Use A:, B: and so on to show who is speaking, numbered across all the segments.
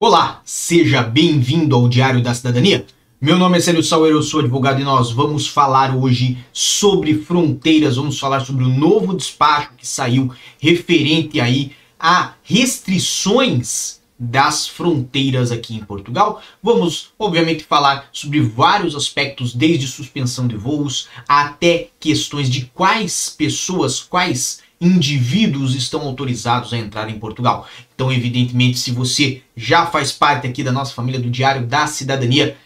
A: Olá, seja bem-vindo ao Diário da Cidadania. Meu nome é Célio Sauer, eu sou advogado e nós vamos falar hoje sobre fronteiras, vamos falar sobre o novo despacho que saiu referente aí a restrições das fronteiras aqui em Portugal. Vamos, obviamente, falar sobre vários aspectos, desde suspensão de voos até questões de quais pessoas, quais indivíduos estão autorizados a entrar em Portugal. Então, evidentemente, se você já faz parte aqui da nossa família do Diário da Cidadania,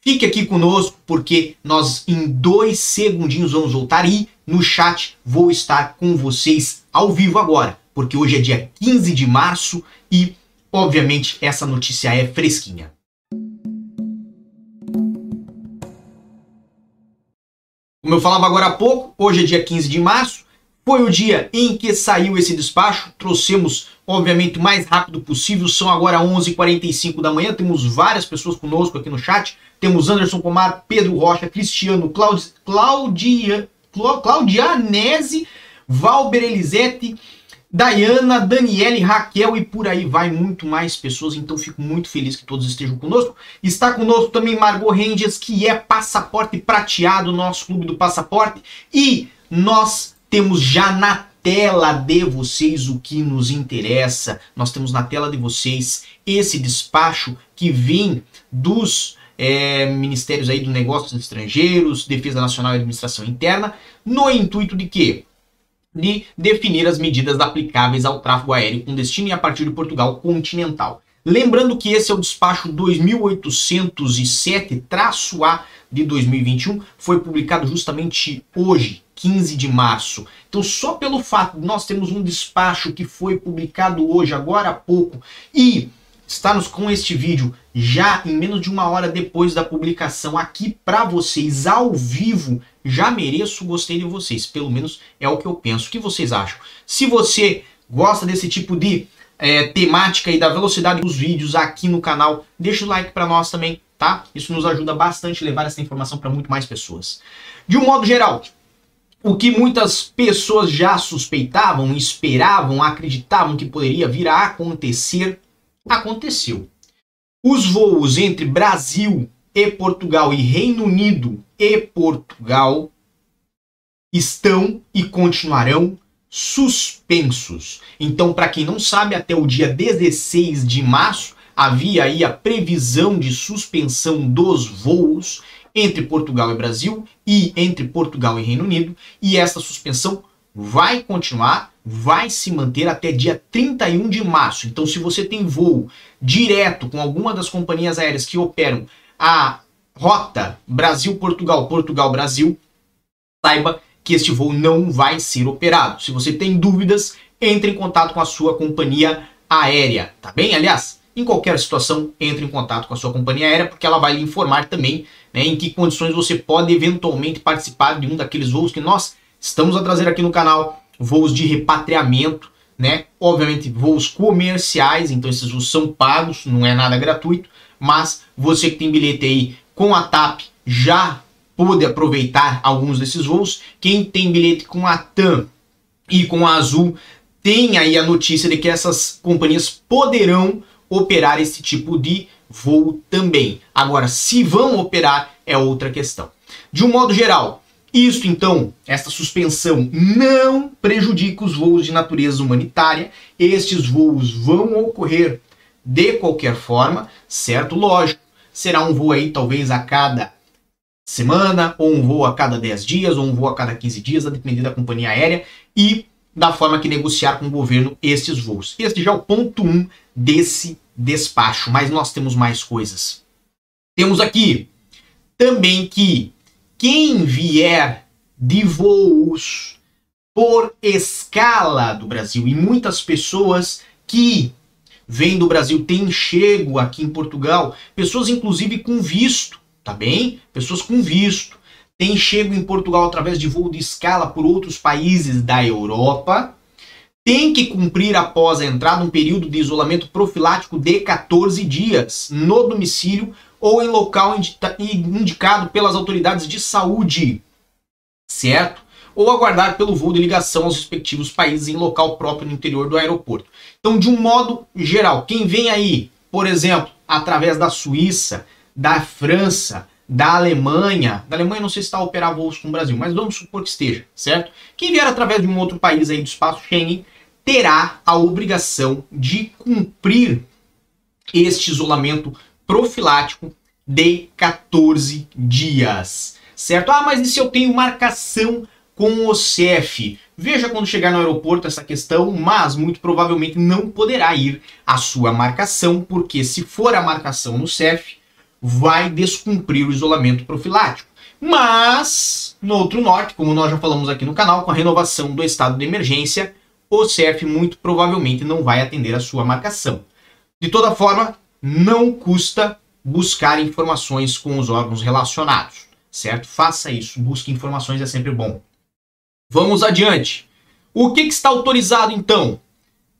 A: fique aqui conosco porque nós em dois segundinhos vamos voltar e no chat vou estar com vocês ao vivo agora, porque hoje é dia 15 de março e, obviamente, essa notícia é fresquinha. Como eu falava agora há pouco, hoje é dia 15 de março, foi o dia em que saiu esse despacho, trouxemos, obviamente, o mais rápido possível, são agora 11h45 da manhã, temos várias pessoas conosco aqui no chat, temos Anderson Pomar, Pedro Rocha, Cristiano, Claudi... Claudia... Claudianese, Valber Elisete, Dayana, Daniele, Raquel e por aí vai muito mais pessoas, então fico muito feliz que todos estejam conosco. Está conosco também Margot Rendias, que é passaporte prateado, nosso clube do passaporte, e nós temos já na tela de vocês o que nos interessa. Nós temos na tela de vocês esse despacho que vem dos é, ministérios aí do Negócios Estrangeiros, Defesa Nacional e Administração Interna, no intuito de quê? De definir as medidas aplicáveis ao tráfego aéreo com destino e a partir de Portugal continental. Lembrando que esse é o despacho 2807-A de 2021, foi publicado justamente hoje, 15 de março. Então, só pelo fato de nós termos um despacho que foi publicado hoje, agora há pouco, e estarmos com este vídeo já em menos de uma hora depois da publicação aqui para vocês ao vivo, já mereço gostei de vocês. Pelo menos é o que eu penso. O que vocês acham? Se você gosta desse tipo de é, temática e da velocidade dos vídeos aqui no canal, deixa o like para nós também, tá? Isso nos ajuda bastante a levar essa informação para muito mais pessoas. De um modo geral, o que muitas pessoas já suspeitavam, esperavam, acreditavam que poderia vir a acontecer, aconteceu. Os voos entre Brasil e Portugal e Reino Unido e Portugal estão e continuarão suspensos. Então, para quem não sabe, até o dia 16 de março havia aí a previsão de suspensão dos voos entre Portugal e Brasil e entre Portugal e Reino Unido, e essa suspensão vai continuar, vai se manter até dia 31 de março. Então, se você tem voo direto com alguma das companhias aéreas que operam a rota Brasil-Portugal, Portugal-Brasil, saiba que este voo não vai ser operado. Se você tem dúvidas, entre em contato com a sua companhia aérea, tá bem? Aliás, em qualquer situação, entre em contato com a sua companhia aérea, porque ela vai lhe informar também né, em que condições você pode eventualmente participar de um daqueles voos que nós estamos a trazer aqui no canal, voos de repatriamento, né? Obviamente, voos comerciais, então esses voos são pagos, não é nada gratuito, mas você que tem bilhete aí com a TAP já pôde aproveitar alguns desses voos. Quem tem bilhete com a TAM e com a Azul tem aí a notícia de que essas companhias poderão operar esse tipo de voo também. Agora, se vão operar é outra questão. De um modo geral, isso então, esta suspensão não prejudica os voos de natureza humanitária. Estes voos vão ocorrer de qualquer forma, certo? Lógico, será um voo aí talvez a cada semana, ou um voo a cada 10 dias, ou um voo a cada 15 dias, a depender da companhia aérea e da forma que negociar com o governo estes voos. Este já é o ponto 1 um desse despacho, mas nós temos mais coisas. Temos aqui também que quem vier de voos por escala do Brasil e muitas pessoas que vêm do Brasil têm chego aqui em Portugal, pessoas inclusive com visto, tá bem? Pessoas com visto têm chego em Portugal através de voo de escala por outros países da Europa tem que cumprir após a entrada um período de isolamento profilático de 14 dias no domicílio ou em local indicado pelas autoridades de saúde, certo? Ou aguardar pelo voo de ligação aos respectivos países em local próprio no interior do aeroporto. Então, de um modo geral, quem vem aí por exemplo, através da Suíça, da França, da Alemanha, da Alemanha não sei se está a operar voos com o Brasil, mas vamos supor que esteja, certo? Quem vier através de um outro país aí do espaço Schengen terá a obrigação de cumprir este isolamento profilático de 14 dias, certo? Ah, mas e se eu tenho marcação com o CEF? Veja quando chegar no aeroporto essa questão, mas muito provavelmente não poderá ir a sua marcação, porque se for a marcação no CEF, vai descumprir o isolamento profilático. Mas, no outro norte, como nós já falamos aqui no canal, com a renovação do estado de emergência, o CEF muito provavelmente não vai atender a sua marcação. De toda forma, não custa buscar informações com os órgãos relacionados, certo? Faça isso, busque informações, é sempre bom. Vamos adiante. O que, que está autorizado então?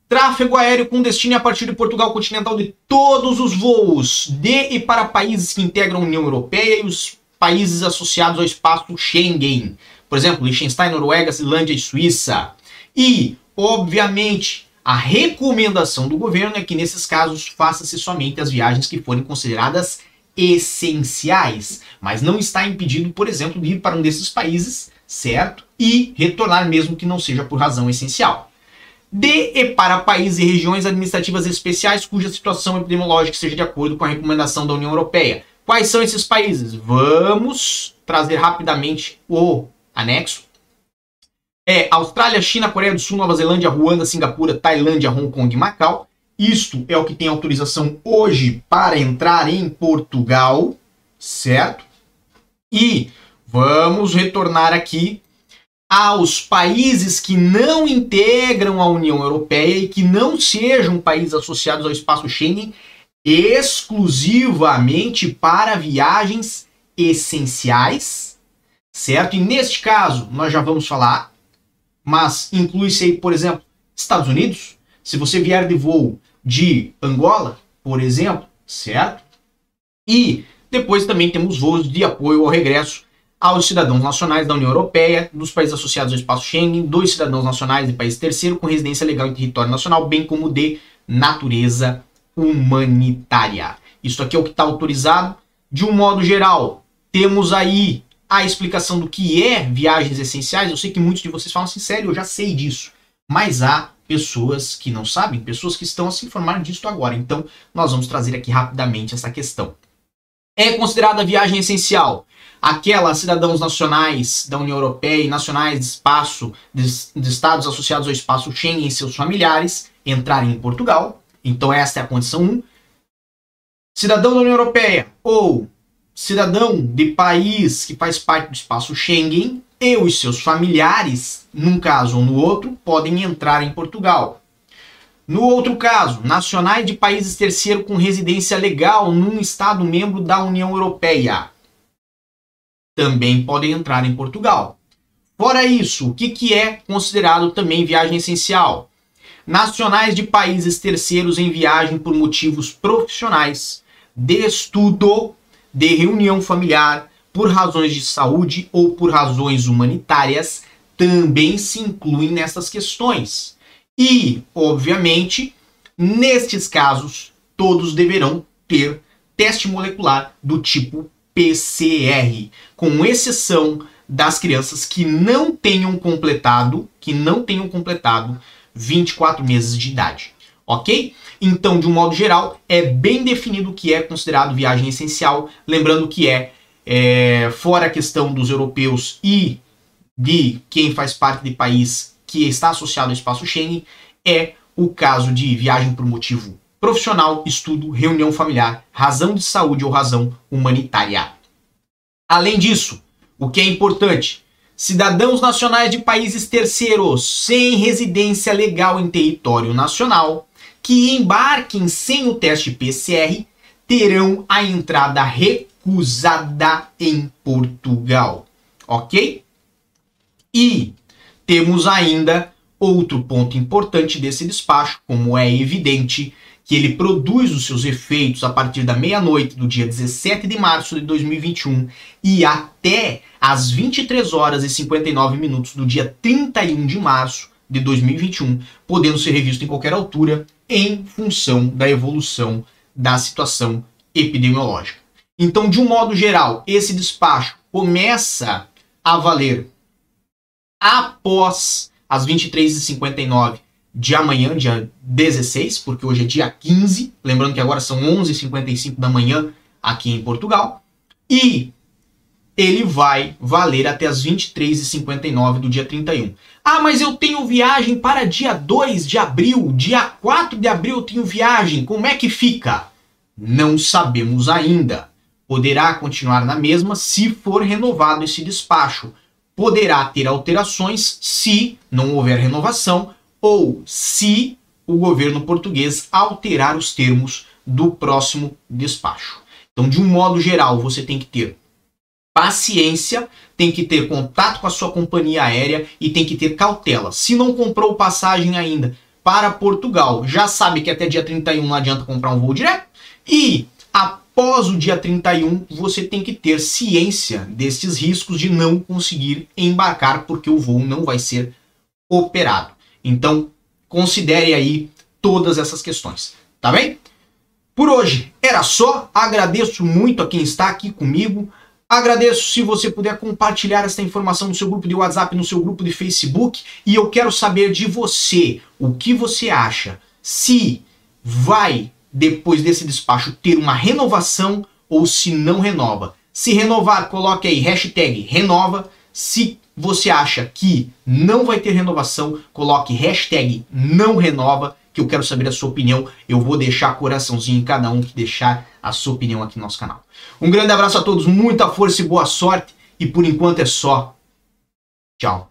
A: Tráfego aéreo com destino a partir de Portugal continental de todos os voos de e para países que integram a União Europeia e os países associados ao espaço Schengen. Por exemplo, Liechtenstein, Noruega, Finlândia e Suíça. E Obviamente, a recomendação do governo é que nesses casos faça-se somente as viagens que forem consideradas essenciais, mas não está impedido, por exemplo, de ir para um desses países, certo? E retornar mesmo que não seja por razão essencial. De e para países e regiões administrativas especiais cuja situação epidemiológica seja de acordo com a recomendação da União Europeia. Quais são esses países? Vamos trazer rapidamente o anexo é Austrália, China, Coreia do Sul, Nova Zelândia, Ruanda, Singapura, Tailândia, Hong Kong e Macau. Isto é o que tem autorização hoje para entrar em Portugal, certo? E vamos retornar aqui aos países que não integram a União Europeia e que não sejam países associados ao espaço Schengen exclusivamente para viagens essenciais, certo? E neste caso, nós já vamos falar mas inclui-se aí, por exemplo, Estados Unidos. Se você vier de voo de Angola, por exemplo, certo? E depois também temos voos de apoio ao regresso aos cidadãos nacionais da União Europeia, dos países associados ao espaço Schengen, dos cidadãos nacionais de país terceiro com residência legal em território nacional, bem como de natureza humanitária. Isso aqui é o que está autorizado. De um modo geral, temos aí a explicação do que é viagens essenciais, eu sei que muitos de vocês falam assim, sério, eu já sei disso. Mas há pessoas que não sabem, pessoas que estão a se informar disso agora. Então, nós vamos trazer aqui rapidamente essa questão. É considerada viagem essencial aquela cidadãos nacionais da União Europeia e nacionais de espaço, de, de estados associados ao espaço Schengen e seus familiares entrarem em Portugal. Então, esta é a condição 1. Cidadão da União Europeia ou cidadão de país que faz parte do espaço Schengen e os seus familiares, num caso ou no outro, podem entrar em Portugal. No outro caso, nacionais de países terceiro com residência legal num Estado membro da União Europeia também podem entrar em Portugal. Fora isso, o que, que é considerado também viagem essencial? Nacionais de países terceiros em viagem por motivos profissionais, de estudo de reunião familiar por razões de saúde ou por razões humanitárias também se incluem nessas questões. E, obviamente, nestes casos, todos deverão ter teste molecular do tipo PCR, com exceção das crianças que não tenham completado, que não tenham completado 24 meses de idade ok? Então, de um modo geral, é bem definido o que é considerado viagem essencial, lembrando que é, é fora a questão dos europeus e de quem faz parte de país que está associado ao espaço Schengen, é o caso de viagem por motivo profissional, estudo, reunião familiar, razão de saúde ou razão humanitária. Além disso, o que é importante, cidadãos nacionais de países terceiros sem residência legal em território nacional que embarquem sem o teste PCR terão a entrada recusada em Portugal, ok? E temos ainda outro ponto importante desse despacho, como é evidente que ele produz os seus efeitos a partir da meia-noite do dia 17 de março de 2021 e até às 23 horas e 59 minutos do dia 31 de março de 2021, podendo ser revisto em qualquer altura em função da evolução da situação epidemiológica. Então, de um modo geral, esse despacho começa a valer após as 23h59 de amanhã, dia 16, porque hoje é dia 15, lembrando que agora são 11h55 da manhã aqui em Portugal, e ele vai valer até as 23h59 do dia 31. Ah, mas eu tenho viagem para dia 2 de abril, dia 4 de abril eu tenho viagem, como é que fica? Não sabemos ainda. Poderá continuar na mesma se for renovado esse despacho. Poderá ter alterações se não houver renovação ou se o governo português alterar os termos do próximo despacho. Então, de um modo geral, você tem que ter paciência, tem que ter contato com a sua companhia aérea e tem que ter cautela. Se não comprou passagem ainda para Portugal, já sabe que até dia 31 não adianta comprar um voo direto. E após o dia 31, você tem que ter ciência desses riscos de não conseguir embarcar porque o voo não vai ser operado. Então, considere aí todas essas questões, tá bem? Por hoje era só. Agradeço muito a quem está aqui comigo. Agradeço se você puder compartilhar essa informação no seu grupo de WhatsApp, no seu grupo de Facebook. E eu quero saber de você o que você acha. Se vai, depois desse despacho, ter uma renovação ou se não renova. Se renovar, coloque aí hashtag renova. Se você acha que não vai ter renovação, coloque hashtag não renova que eu quero saber a sua opinião. Eu vou deixar coraçãozinho em cada um que deixar a sua opinião aqui no nosso canal. Um grande abraço a todos, muita força e boa sorte. E por enquanto é só. Tchau.